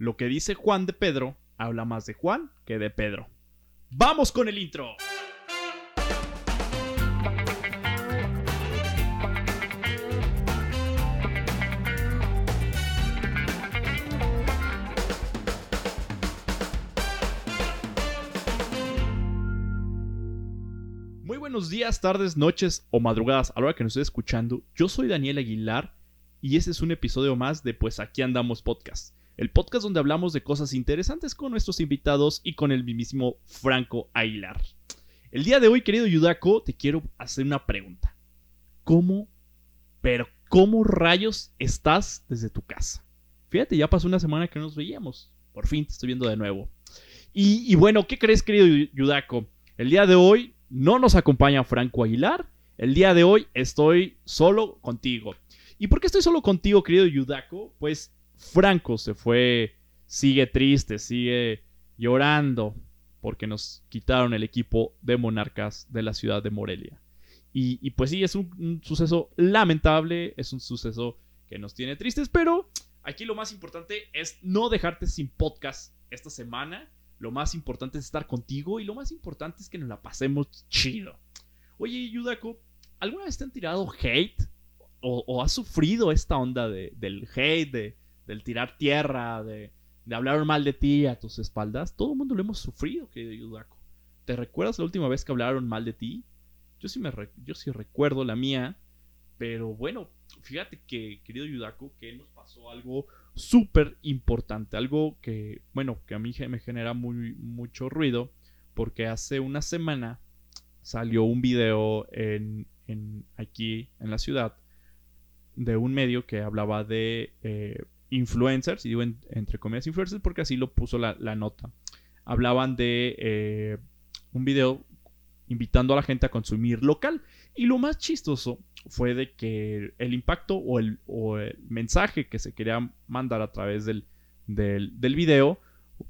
Lo que dice Juan de Pedro habla más de Juan que de Pedro. ¡Vamos con el intro! Muy buenos días, tardes, noches o madrugadas a la hora que nos esté escuchando. Yo soy Daniel Aguilar y este es un episodio más de Pues aquí andamos podcast. El podcast donde hablamos de cosas interesantes con nuestros invitados y con el mismísimo Franco Aguilar. El día de hoy, querido Yudaco, te quiero hacer una pregunta. ¿Cómo, pero cómo rayos estás desde tu casa? Fíjate, ya pasó una semana que no nos veíamos. Por fin te estoy viendo de nuevo. Y, bueno, ¿qué crees, querido Yudaco? El día de hoy no nos acompaña Franco Aguilar. El día de hoy estoy solo contigo. ¿Y por qué estoy solo contigo, querido Yudaco? Pues Franco se fue, sigue triste, sigue llorando porque nos quitaron el equipo de monarcas de la ciudad de Morelia. Y, pues sí, es un, suceso lamentable, es un suceso que nos tiene tristes, pero aquí lo más importante es no dejarte sin podcast esta semana. Lo más importante es estar contigo y lo más importante es que nos la pasemos chido. Oye, Yudaco, ¿alguna vez te han tirado hate? ¿O, o has sufrido esta onda de, del hate, de, del tirar tierra, de, de, hablar mal de ti a tus espaldas? Todo el mundo lo hemos sufrido, querido Yudaco. ¿Te recuerdas la última vez que hablaron mal de ti? Yo sí, me yo sí recuerdo la mía. Pero bueno, fíjate que, querido Yudaco, que nos pasó algo súper importante. Algo que, bueno, que a mí me genera muy, mucho ruido. Porque hace una semana salió un video en, en aquí en la ciudad de un medio que hablaba de eh, influencers, y digo en, entre comillas influencers porque así lo puso la, la nota. Hablaban de eh, un video invitando a la gente a consumir local. Y lo más chistoso fue de que el impacto o el, o el mensaje que se quería mandar a través del, del, del, video,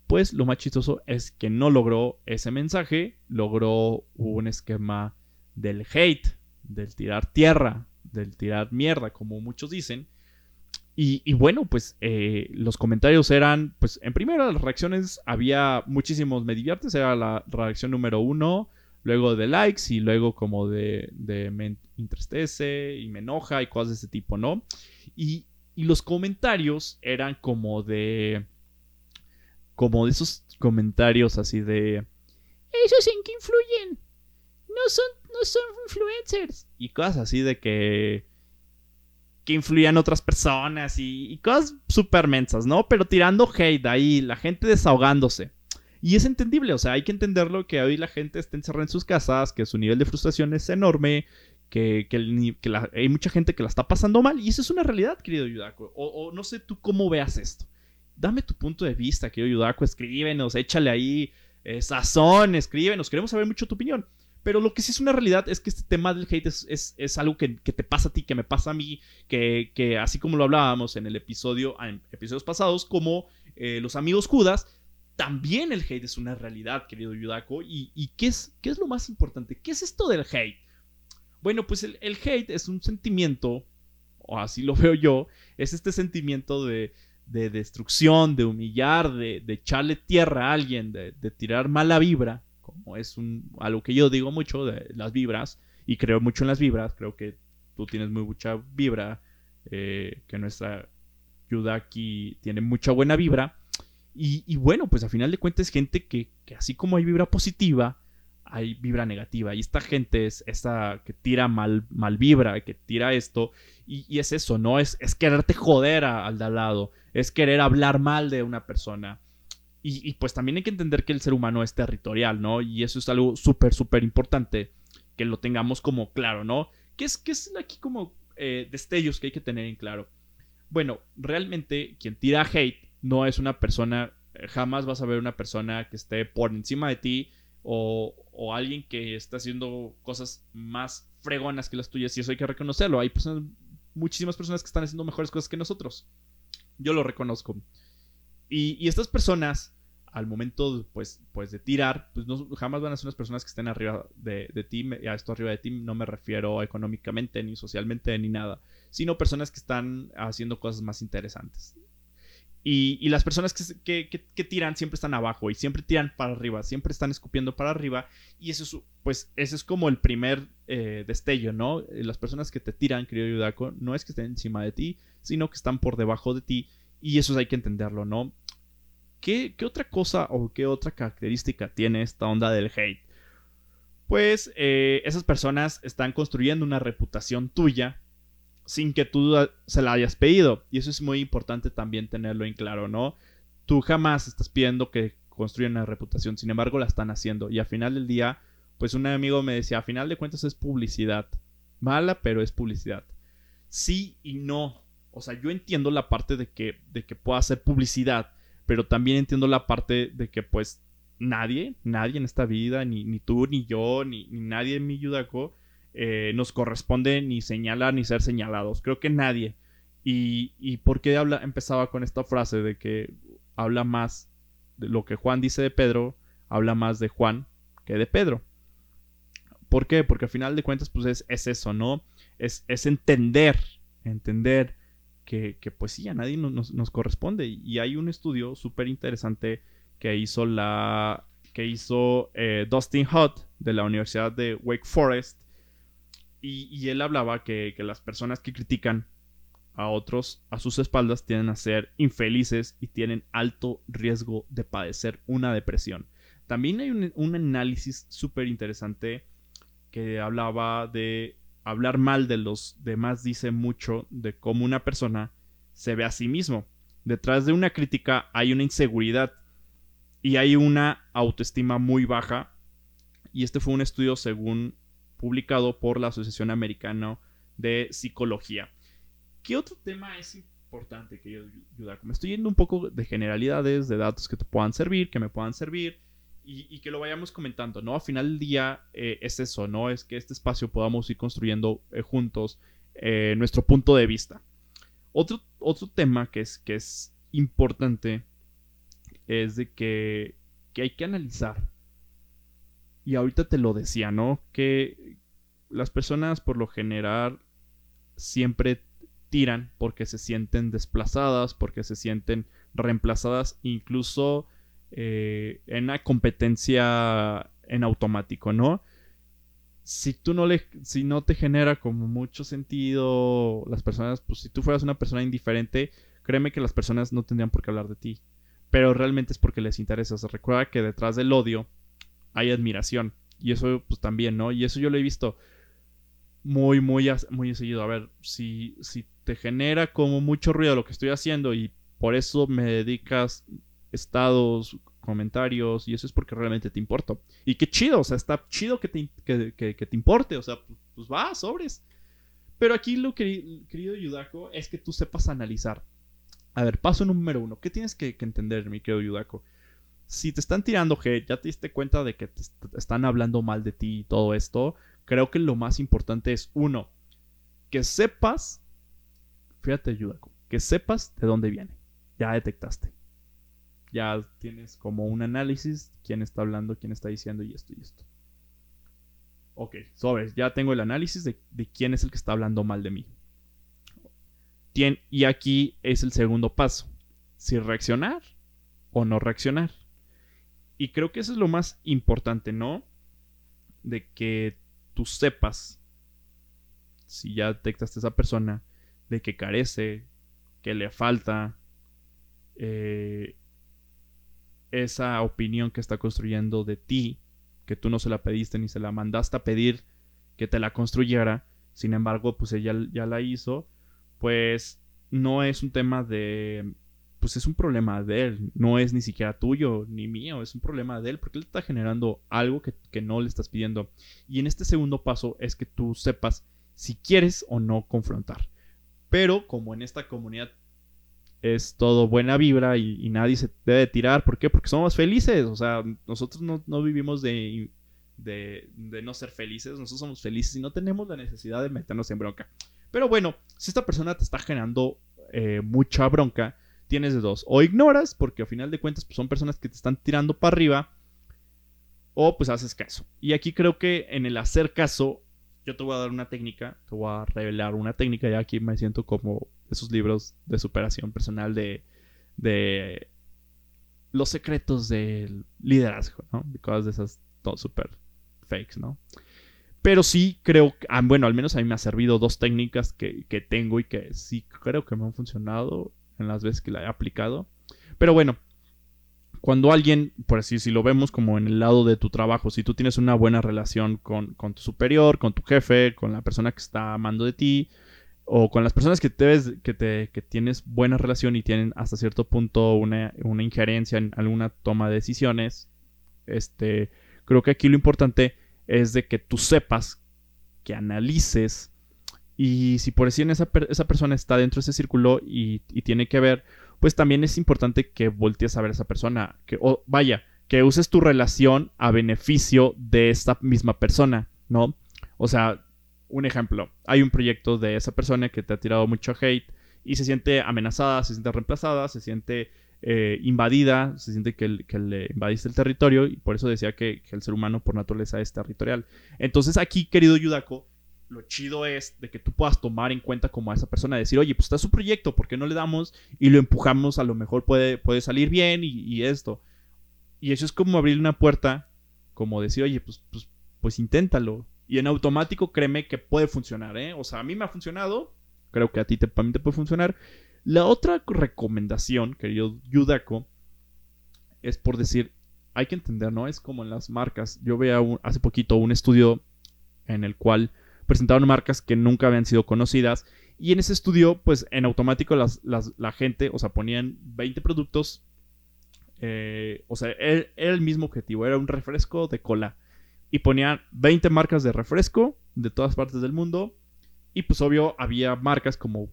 pues lo más chistoso es que no logró ese mensaje, logró un esquema del hate, del tirar tierra, del tirar mierda, como muchos dicen. Y, bueno, pues eh, los comentarios eran, pues en primera las reacciones había muchísimos me diviertes, era la reacción número uno, luego de likes y luego como de, de me entristece y me enoja y cosas de ese tipo, ¿no? Y, y, los comentarios eran como de... como de esos comentarios así de... ¿Esos en qué influyen? No son, no son influencers. Y cosas así de que... que influían otras personas y, y cosas súper mensas, ¿no? Pero tirando hate ahí, la gente desahogándose. Y es entendible, o sea, hay que entenderlo que hoy la gente está encerrada en sus casas, que su nivel de frustración es enorme, que, que, la, hay mucha gente que la está pasando mal, y eso es una realidad, querido Yudaco. O, o, no sé tú cómo veas esto. Dame tu punto de vista, querido Yudaco, escríbenos, échale ahí eh, sazón, escríbenos, queremos saber mucho tu opinión. Pero lo que sí es una realidad es que este tema del hate es, es, es algo que, que, te pasa a ti, que me pasa a mí, que, que así como lo hablábamos en el episodio, en episodios pasados, como eh, los amigos Judas, también el hate es una realidad, querido Yudako. ¿Y, y qué, es, qué es lo más importante? ¿Qué es esto del hate? Bueno, pues el, el, hate es un sentimiento, o así lo veo yo, es este sentimiento de, de destrucción, de humillar, de, de, echarle tierra a alguien, de, de, tirar mala vibra, como es un, algo que yo digo mucho de las vibras, y creo mucho en las vibras, creo que tú tienes muy mucha vibra, eh, que nuestra Yudaki tiene mucha buena vibra. Y, bueno, pues a final de cuentas gente que, que, así como hay vibra positiva, hay vibra negativa. Y esta gente es esta que tira mal, mal vibra, que tira esto. Y, es eso, ¿no? Es, es quererte joder al de al lado. Es querer hablar mal de una persona. Y, pues también hay que entender que el ser humano es territorial, ¿no? Y eso es algo súper, súper importante que lo tengamos como claro, ¿no? ¿Qué es, qué es aquí como eh, destellos que hay que tener en claro? Bueno, realmente quien tira hate no es una persona, jamás vas a ver una persona que esté por encima de ti o, o, alguien que está haciendo cosas más fregonas que las tuyas y eso hay que reconocerlo. Hay personas, muchísimas personas que están haciendo mejores cosas que nosotros. Yo lo reconozco. Y, estas personas, al momento pues, pues de tirar, pues no, jamás van a ser unas personas que estén arriba de, de ti. A esto arriba de ti no me refiero económicamente, ni socialmente, ni nada. Sino personas que están haciendo cosas más interesantes. Y, las personas que, que, tiran siempre están abajo y siempre tiran para arriba, siempre están escupiendo para arriba. Y eso es, pues, ese es como el primer eh, destello, ¿no? Las personas que te tiran, querido Yudaco, no es que estén encima de ti, sino que están por debajo de ti. Y eso hay que entenderlo, ¿no? ¿Qué, ¿Qué, otra cosa o qué otra característica tiene esta onda del hate? Pues eh, esas personas están construyendo una reputación tuya sin que tú se la hayas pedido. Y eso es muy importante también tenerlo en claro, ¿no? Tú jamás estás pidiendo que construyan una reputación, sin embargo la están haciendo. Y al final del día, pues un amigo me decía, a final de cuentas es publicidad. Mala, pero es publicidad. Sí y no. O sea, yo entiendo la parte de que, de que pueda ser publicidad, pero también entiendo la parte de que pues nadie, nadie en esta vida, ni, ni tú, ni yo, ni, nadie en mi Yudaco, eh, nos corresponde ni señalar ni ser señalados. Creo que nadie. Y, y por qué habla, empezaba con esta frase de que habla más de lo que Juan dice de Pedro, habla más de Juan que de Pedro. ¿Por qué? Porque al final de cuentas, pues es, es eso, ¿no? Es, es, entender, entender que, pues sí, a nadie nos, nos corresponde. Y hay un estudio súper interesante que hizo la que hizo eh, Dustin Hutt de la Universidad de Wake Forest y, él hablaba que, las personas que critican a otros a sus espaldas tienden a ser infelices y tienen alto riesgo de padecer una depresión. También hay un, análisis súper interesante que hablaba de hablar mal de los demás dice mucho de cómo una persona se ve a sí mismo. Detrás de una crítica hay una inseguridad y hay una autoestima muy baja. Y este fue un estudio según publicado por la Asociación Americana de Psicología. ¿Qué otro tema es importante que yo ayudar? Me estoy yendo un poco de generalidades, de datos que te puedan servir, que me puedan servir y, que lo vayamos comentando, ¿no? Al final del día eh, es eso, ¿no? Es que este espacio podamos ir construyendo eh, juntos eh, nuestro punto de vista. Otro, otro tema que es, que es importante es de que, que hay que analizar y ahorita te lo decía, ¿no? Que las personas por lo general siempre tiran porque se sienten desplazadas, porque se sienten reemplazadas, incluso eh, en una competencia en automático, ¿no? Si tú no le, si no te genera como mucho sentido las personas, pues si tú fueras una persona indiferente, créeme que las personas no tendrían por qué hablar de ti. Pero realmente es porque les interesa. Recuerda que detrás del odio hay admiración. Y eso, pues también, ¿no? Y eso yo lo he visto muy, muy, muy seguido. A ver, si, si te genera como mucho ruido lo que estoy haciendo y por eso me dedicas estados, comentarios, y eso es porque realmente te importo. Y qué chido, o sea, está chido que te, que, te importe, o sea, pues va, sobres. Pero aquí lo que, querido Yudako, es que tú sepas analizar. A ver, paso número uno. ¿Qué tienes que, que entender, mi querido Yudako? si te están tirando hate, ya te diste cuenta de que te están hablando mal de ti y todo esto, creo que lo más importante es uno, que sepas, fíjate, ayuda, que sepas de dónde viene. Ya detectaste. Ya tienes como un análisis, quién está hablando, quién está diciendo y esto y esto. Ok, sobres, ya tengo el análisis de, quién es el que está hablando mal de mí. y aquí es el segundo paso. Si reaccionar o no reaccionar. Y creo que eso es lo más importante, ¿no? De que tú sepas, si ya detectaste a esa persona, de que carece, que le falta eh, esa opinión que está construyendo de ti, que tú no se la pediste ni se la mandaste a pedir que te la construyera, sin embargo, pues ella ya la hizo, pues no es un tema de pues es un problema de él, no es ni siquiera tuyo ni mío, es un problema de él porque él está generando algo que, no le estás pidiendo. Y en este segundo paso es que tú sepas si quieres o no confrontar. Pero como en esta comunidad es todo buena vibra y, nadie se debe tirar, ¿por qué? Porque somos felices, o sea, nosotros no, vivimos de, de, no ser felices, nosotros somos felices y no tenemos la necesidad de meternos en bronca. Pero bueno, si esta persona te está generando eh, mucha bronca, tienes de dos. O ignoras, porque al final de cuentas pues, son personas que te están tirando para arriba. O pues haces caso. Y aquí creo que en el hacer caso, yo te voy a dar una técnica, te voy a revelar una técnica. Ya aquí me siento como esos libros de superación personal de, de los secretos del liderazgo, ¿no? Cosas de esas súper fakes, ¿no? Pero sí creo, ah, bueno, al menos a mí me ha servido dos técnicas que, que, tengo y que sí creo que me han funcionado en las veces que la he aplicado. Pero bueno, cuando alguien, por así si lo vemos como en el lado de tu trabajo, si tú tienes una buena relación con, con tu superior, con tu jefe, con la persona que está amando de ti, o con las personas que, te ves, que, te, que tienes buena relación y tienen hasta cierto punto una, una injerencia en alguna toma de decisiones, este, creo que aquí lo importante es de que tú sepas, que analices y si por decir esa, esa persona está dentro de ese círculo y, tiene que ver, pues también es importante que voltees a ver a esa persona, que o vaya, que uses tu relación a beneficio de esta misma persona, ¿no? O sea, un ejemplo, hay un proyecto de esa persona que te ha tirado mucho hate y se siente amenazada, se siente reemplazada, se siente eh, invadida, se siente que, le invadiste el territorio y por eso decía que, el ser humano por naturaleza es territorial. Entonces aquí, querido Yudako, lo chido es de que tú puedas tomar en cuenta como a esa persona, decir, oye, pues está su proyecto, ¿por qué no le damos y lo empujamos? A lo mejor puede, puede salir bien y, esto. Y eso es como abrirle una puerta, como decir, oye, pues, pues, pues inténtalo. Y en automático créeme que puede funcionar, ¿eh? O sea, a mí me ha funcionado, creo que a ti te, también te puede funcionar. La otra recomendación, querido Yudako, es por decir, hay que entender, ¿no? Es como en las marcas. Yo veía hace poquito un estudio en el cual presentaron marcas que nunca habían sido conocidas. Y en ese estudio, pues en automático la gente, o sea, ponían 20 productos. Eh, o sea, era, el mismo objetivo, era un refresco de cola. Y ponían 20 marcas de refresco de todas partes del mundo. Y pues obvio había marcas como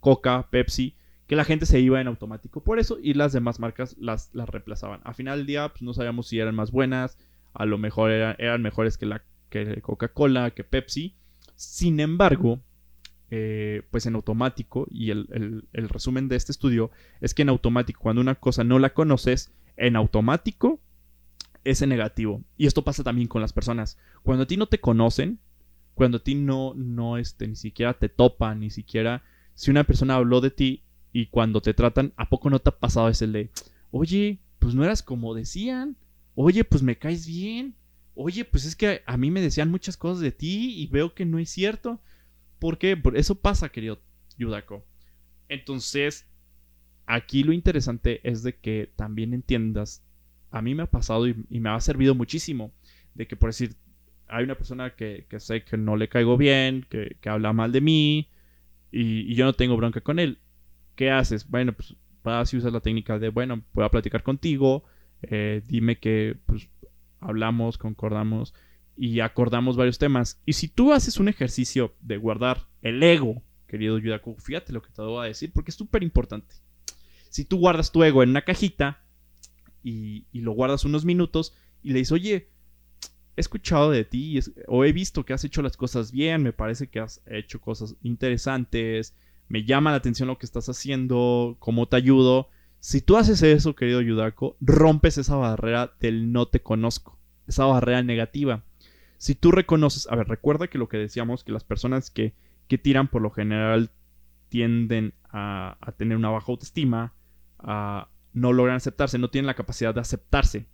Coca, Pepsi, que la gente se iba en automático por eso y las demás marcas las, las reemplazaban. A final del día, pues no sabíamos si eran más buenas, a lo mejor eran, mejores que la que Coca-Cola, que Pepsi. Sin embargo, eh, pues en automático, y el, el, resumen de este estudio es que en automático, cuando una cosa no la conoces, en automático es negativo. Y esto pasa también con las personas. Cuando a ti no te conocen, cuando a ti no, no este, ni siquiera te topan, ni siquiera si una persona habló de ti y cuando te tratan, ¿a poco no te ha pasado ese de, oye, pues no eras como decían? Oye, pues me caes bien. Oye, pues es que a mí me decían muchas cosas de ti y veo que no es cierto. ¿Por qué? Eso pasa, querido Yudako. Entonces, aquí lo interesante es de que también entiendas, a mí me ha pasado y, me ha servido muchísimo, de que por decir, hay una persona que, sé que no le caigo bien, que, habla mal de mí, y, yo no tengo bronca con él. ¿Qué haces? Bueno, pues vas y usas la técnica de, bueno, puedo platicar contigo, eh, dime que pues, hablamos, concordamos y acordamos varios temas. Y si tú haces un ejercicio de guardar el ego, querido Yudaku, fíjate lo que te voy a decir porque es súper importante. Si tú guardas tu ego en una cajita y, y, lo guardas unos minutos y le dices, oye, he escuchado de ti o he visto que has hecho las cosas bien, me parece que has hecho cosas interesantes, me llama la atención lo que estás haciendo, cómo te ayudo. Si tú haces eso, querido Yudako, rompes esa barrera del no te conozco, esa barrera negativa. Si tú reconoces, a ver, recuerda que lo que decíamos, que las personas que, que tiran por lo general tienden a, tener una baja autoestima, a no logran aceptarse, no tienen la capacidad de aceptarse.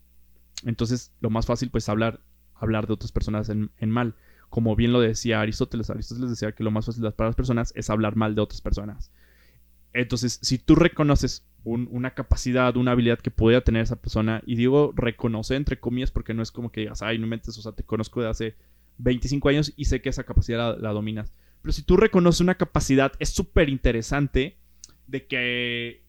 Entonces, lo más fácil, pues, hablar hablar de otras personas en, mal. Como bien lo decía Aristóteles, Aristóteles decía que lo más fácil para las personas es hablar mal de otras personas. Entonces, si tú reconoces una capacidad, una habilidad que pueda tener esa persona, y digo reconoce entre comillas porque no es como que digas, ay, no mentes, o sea, te conozco de hace 25 años y sé que esa capacidad la, dominas. Pero si tú reconoces una capacidad, es súper interesante de que,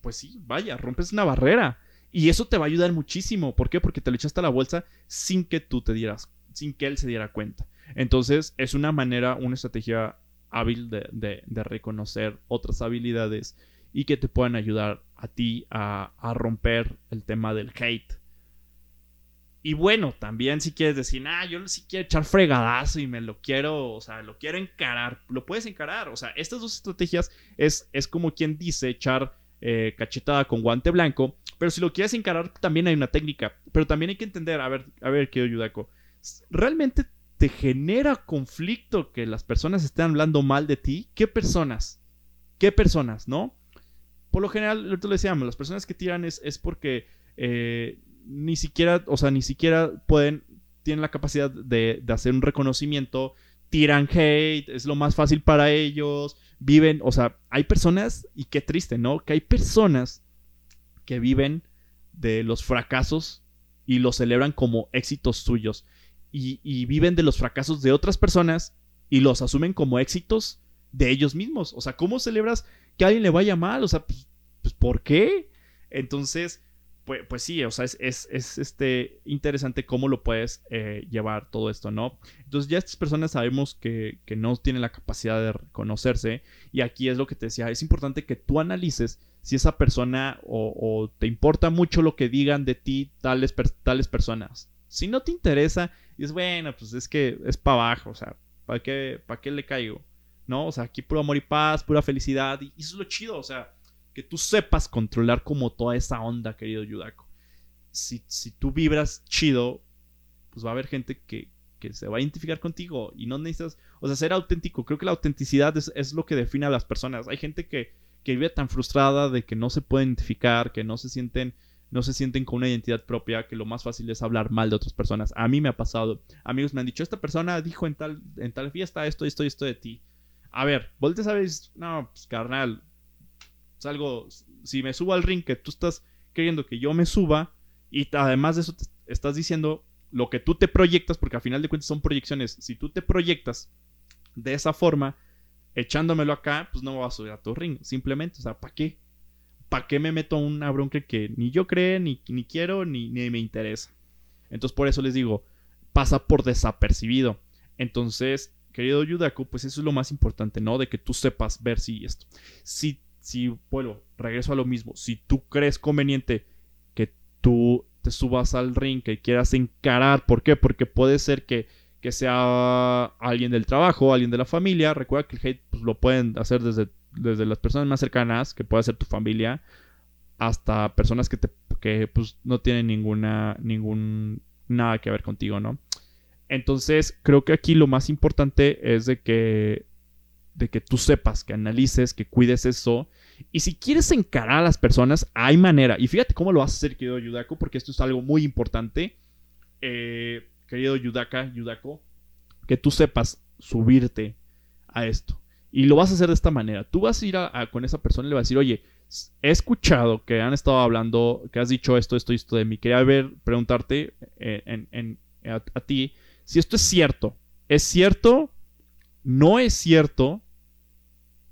pues sí, vaya, rompes una barrera. Y eso te va a ayudar muchísimo. ¿Por qué? Porque te lo echaste a la bolsa sin que tú te dieras, sin que él se diera cuenta. Entonces, es una manera, una estrategia hábil de, reconocer otras habilidades y que te puedan ayudar a ti a, romper el tema del hate. Y bueno, también si quieres decir, ah, yo sí quiero echar fregadazo y me lo quiero, o sea, lo quiero encarar, lo puedes encarar. O sea, estas dos estrategias es, es como quien dice echar eh, cachetada con guante blanco. Pero si lo quieres encarar, también hay una técnica. Pero también hay que entender, a ver, a ver, querido Yudako. ¿Realmente te genera conflicto que las personas estén hablando mal de ti? ¿Qué personas? ¿Qué personas, no? Por lo general, lo le decíamos, las personas que tiran es, es porque eh, ni siquiera, o sea, ni siquiera pueden, tienen la capacidad de, de hacer un reconocimiento, tiran hate, es lo más fácil para ellos, viven, o sea, hay personas, y qué triste, ¿no? Que hay personas que viven de los fracasos y los celebran como éxitos suyos. Y, viven de los fracasos de otras personas y los asumen como éxitos de ellos mismos. O sea, ¿cómo celebras que a alguien le vaya mal? O sea, pues, pues ¿por qué? Entonces, pues, pues, sí, o sea, es, es, este, interesante cómo lo puedes eh, llevar todo esto, ¿no? Entonces ya estas personas sabemos que, no tienen la capacidad de reconocerse y aquí es lo que te decía, es importante que tú analices si esa persona o, te importa mucho lo que digan de ti tales, tales personas. Si no te interesa, es bueno, pues es que es para abajo, o sea, ¿para qué, ¿para qué le caigo? ¿No? O sea, aquí puro amor y paz, pura felicidad, y eso es lo chido, o sea, que tú sepas controlar como toda esa onda, querido Yudako. Si, si tú vibras chido, pues va a haber gente que, que se va a identificar contigo y no necesitas, o sea, ser auténtico. Creo que la autenticidad es, es lo que define a las personas. Hay gente que, que vive tan frustrada de que no se puede identificar, que no se sienten no se sienten con una identidad propia, que lo más fácil es hablar mal de otras personas. A mí me ha pasado. Amigos me han dicho, esta persona dijo en tal, en tal fiesta esto, esto y esto de ti. A ver, volteas a no, pues carnal, salgo, si me subo al ring que tú estás queriendo que yo me suba y además de eso estás diciendo lo que tú te proyectas, porque al final de cuentas son proyecciones, si tú te proyectas de esa forma, echándomelo acá, pues no me voy a subir a tu ring. Simplemente, o sea, ¿para qué? ¿Para qué me meto a una bronca que ni yo creo, ni, ni quiero, ni, ni me interesa? Entonces, por eso les digo, pasa por desapercibido. Entonces, querido Yudaku, pues eso es lo más importante, ¿no? De que tú sepas ver si esto. Si, si, bueno, regreso a lo mismo. Si tú crees conveniente que tú te subas al ring, que quieras encarar, ¿por qué? Porque puede ser que que sea alguien del trabajo, alguien de la familia. Recuerda que el hate pues, lo pueden hacer desde, desde las personas más cercanas, que puede ser tu familia, hasta personas que, te, que pues, no tienen ninguna, ningún, nada que ver contigo, ¿no? Entonces, creo que aquí lo más importante es de que, de que tú sepas, que analices, que cuides eso. Y si quieres encarar a las personas, hay manera. Y fíjate cómo lo vas a hacer, querido Yudako, porque esto es algo muy importante. Eh, querido Yudaka, Yudako, que tú sepas subirte a esto. Y lo vas a hacer de esta manera. Tú vas a ir con esa persona y le vas a decir, oye, he escuchado que han estado hablando, que has dicho esto, esto esto de mí. Quería ver, preguntarte eh, a, ti si esto es cierto. ¿Es cierto? ¿No es cierto?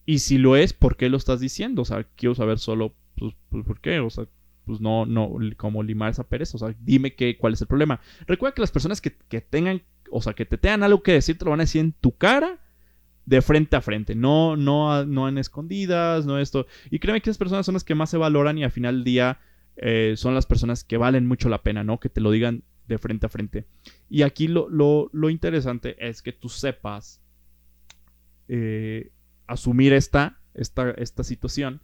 Y si lo es, ¿por qué lo estás diciendo? O sea, quiero saber solo, pues, pues ¿por qué? O sea, pues no, no, como limar esa pereza. O sea, dime qué, cuál es el problema. Recuerda que las personas que, tengan, o sea, que te tengan algo que decir, te lo van a decir en tu cara, de frente a frente. No, no, no en escondidas, no esto. Y créeme que esas personas son las que más se valoran y al final del día eh, son las personas que valen mucho la pena, ¿no? Que te lo digan de frente a frente. Y aquí lo, lo, interesante es que tú sepas eh, asumir esta, esta, esta situación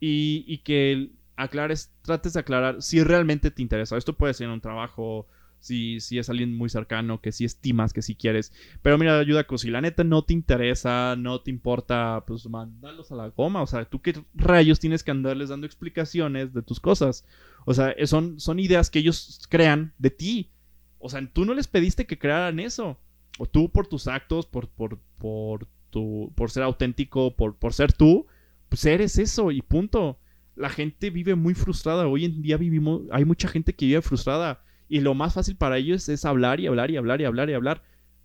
y, y que aclares, trates de aclarar si realmente te interesa. Esto puede ser un trabajo, si, si es alguien muy cercano, que si estimas, que si quieres. Pero mira, ayuda si la neta no te interesa, no te importa, pues mandarlos a la goma. O sea, tú qué rayos tienes que andarles dando explicaciones de tus cosas. O sea, son, son ideas que ellos crean de ti. O sea, tú no les pediste que crearan eso. O tú por tus actos, por, por, por, tu, por ser auténtico, por, por ser tú, pues eres eso y punto la gente vive muy frustrada. Hoy en día vivimos, hay mucha gente que vive frustrada. Y lo más fácil para ellos es hablar y hablar y hablar y hablar y hablar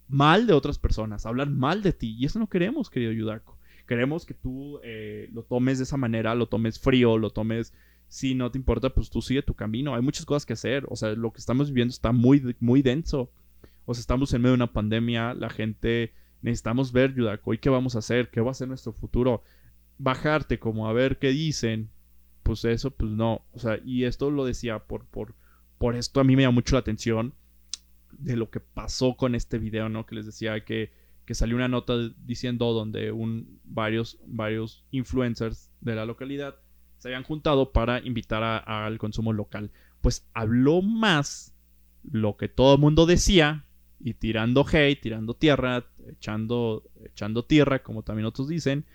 mal de otras personas, hablar mal de ti. Y eso no queremos, querido Yudaco. Queremos que tú eh, lo tomes de esa manera, lo tomes frío, lo tomes... Si no te importa, pues tú sigue tu camino. Hay muchas cosas que hacer. O sea, lo que estamos viviendo está muy, muy denso. O sea, estamos en medio de una pandemia. La gente necesitamos ver, Yudaco, ¿y qué vamos a hacer? ¿Qué va a ser nuestro futuro? Bajarte como a ver qué dicen, pues eso, pues no. O sea, y esto lo decía por, por, por esto a mí me llama mucho la atención de lo que pasó con este video, ¿no? Que les decía que, que salió una nota diciendo donde un, varios, varios influencers de la localidad se habían juntado para invitar al consumo local. Pues habló más lo que todo el mundo decía y tirando hate, tirando tierra, echando, echando tierra, como también otros dicen,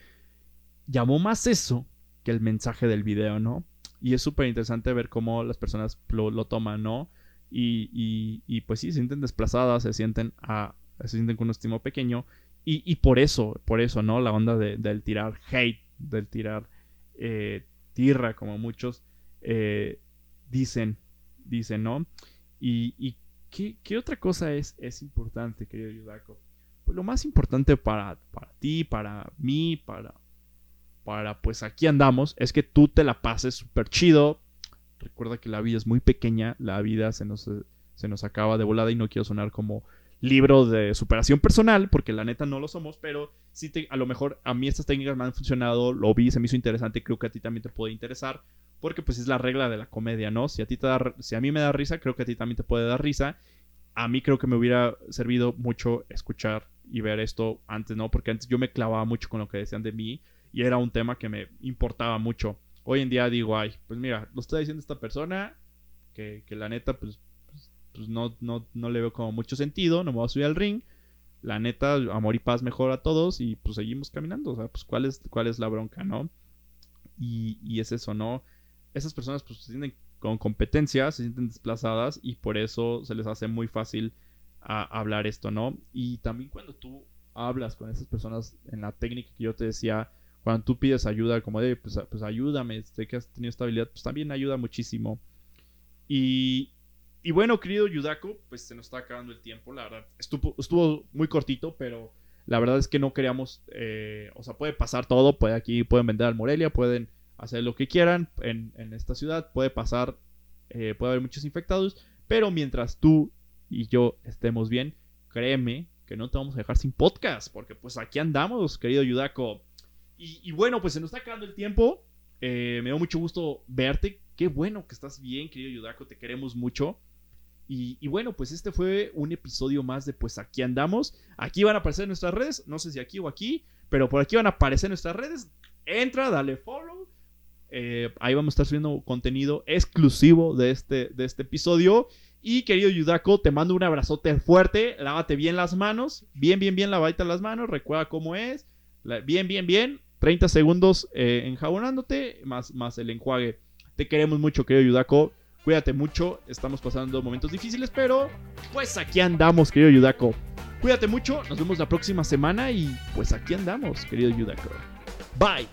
llamó más eso que el mensaje del video, ¿no? Y es súper interesante ver cómo las personas lo, toman, ¿no? Y, y, pues sí, se sienten desplazadas, se sienten, a, se sienten con un estimo pequeño. Y, y, por eso, por eso, ¿no? La onda del tirar hate, del tirar eh, tierra, como muchos eh, dicen, dicen, ¿no? Y, y ¿qué, otra cosa es, es importante, querido Yudako? Pues lo más importante para, para ti, para mí, para, para pues aquí andamos, es que tú te la pases súper chido. Recuerda que la vida es muy pequeña, la vida se nos, se nos acaba de volada y no quiero sonar como libro de superación personal, porque la neta no lo somos, pero sí te, a lo mejor a mí estas técnicas me han funcionado, lo vi, se me hizo interesante, creo que a ti también te puede interesar, porque pues es la regla de la comedia, ¿no? Si a ti te da, si a mí me da risa, creo que a ti también te puede dar risa. A mí creo que me hubiera servido mucho escuchar y ver esto antes, ¿no? Porque antes yo me clavaba mucho con lo que decían de mí y era un tema que me importaba mucho. Hoy en día digo, ay, pues mira, lo está diciendo esta persona, que, que la neta, pues, pues, no, no, no le veo como mucho sentido, no me voy a subir al ring. La neta, amor y paz mejor a todos y pues seguimos caminando. O sea, pues cuál es, cuál es la bronca, ¿no? Y, y es eso, ¿no? Esas personas pues se sienten con competencia, se sienten desplazadas y por eso se les hace muy fácil hablar esto, ¿no? Y también cuando tú hablas con esas personas en la técnica que yo te decía, cuando tú pides ayuda, como de, pues, pues ayúdame, sé que has tenido estabilidad, pues también ayuda muchísimo. Y, y bueno, querido Yudako, pues se nos está acabando el tiempo, la verdad. Estuvo, estuvo muy cortito, pero la verdad es que no queríamos, eh, o sea, puede pasar todo, puede aquí, pueden vender al Morelia, pueden hacer lo que quieran en, en esta ciudad, puede pasar, eh, puede haber muchos infectados, pero mientras tú y yo estemos bien, créeme que no te vamos a dejar sin podcast, porque pues aquí andamos, querido Yudako. Y, bueno, pues se nos está acabando el tiempo. Eh, me da mucho gusto verte. Qué bueno que estás bien, querido Yudako. Te queremos mucho. Y, bueno, pues este fue un episodio más de Pues aquí andamos. Aquí van a aparecer nuestras redes. No sé si aquí o aquí. Pero por aquí van a aparecer nuestras redes. Entra, dale follow. Eh, ahí vamos a estar subiendo contenido exclusivo de este, de este episodio. Y querido Yudako, te mando un abrazote fuerte. Lávate bien las manos. Bien, bien, bien lavadita las manos. Recuerda cómo es. Bien, bien, bien. 30 segundos eh, enjabonándote, más, más el enjuague. Te queremos mucho, querido Yudako. Cuídate mucho, estamos pasando momentos difíciles, pero pues aquí andamos, querido Yudako. Cuídate mucho, nos vemos la próxima semana y pues aquí andamos, querido Yudako. Bye.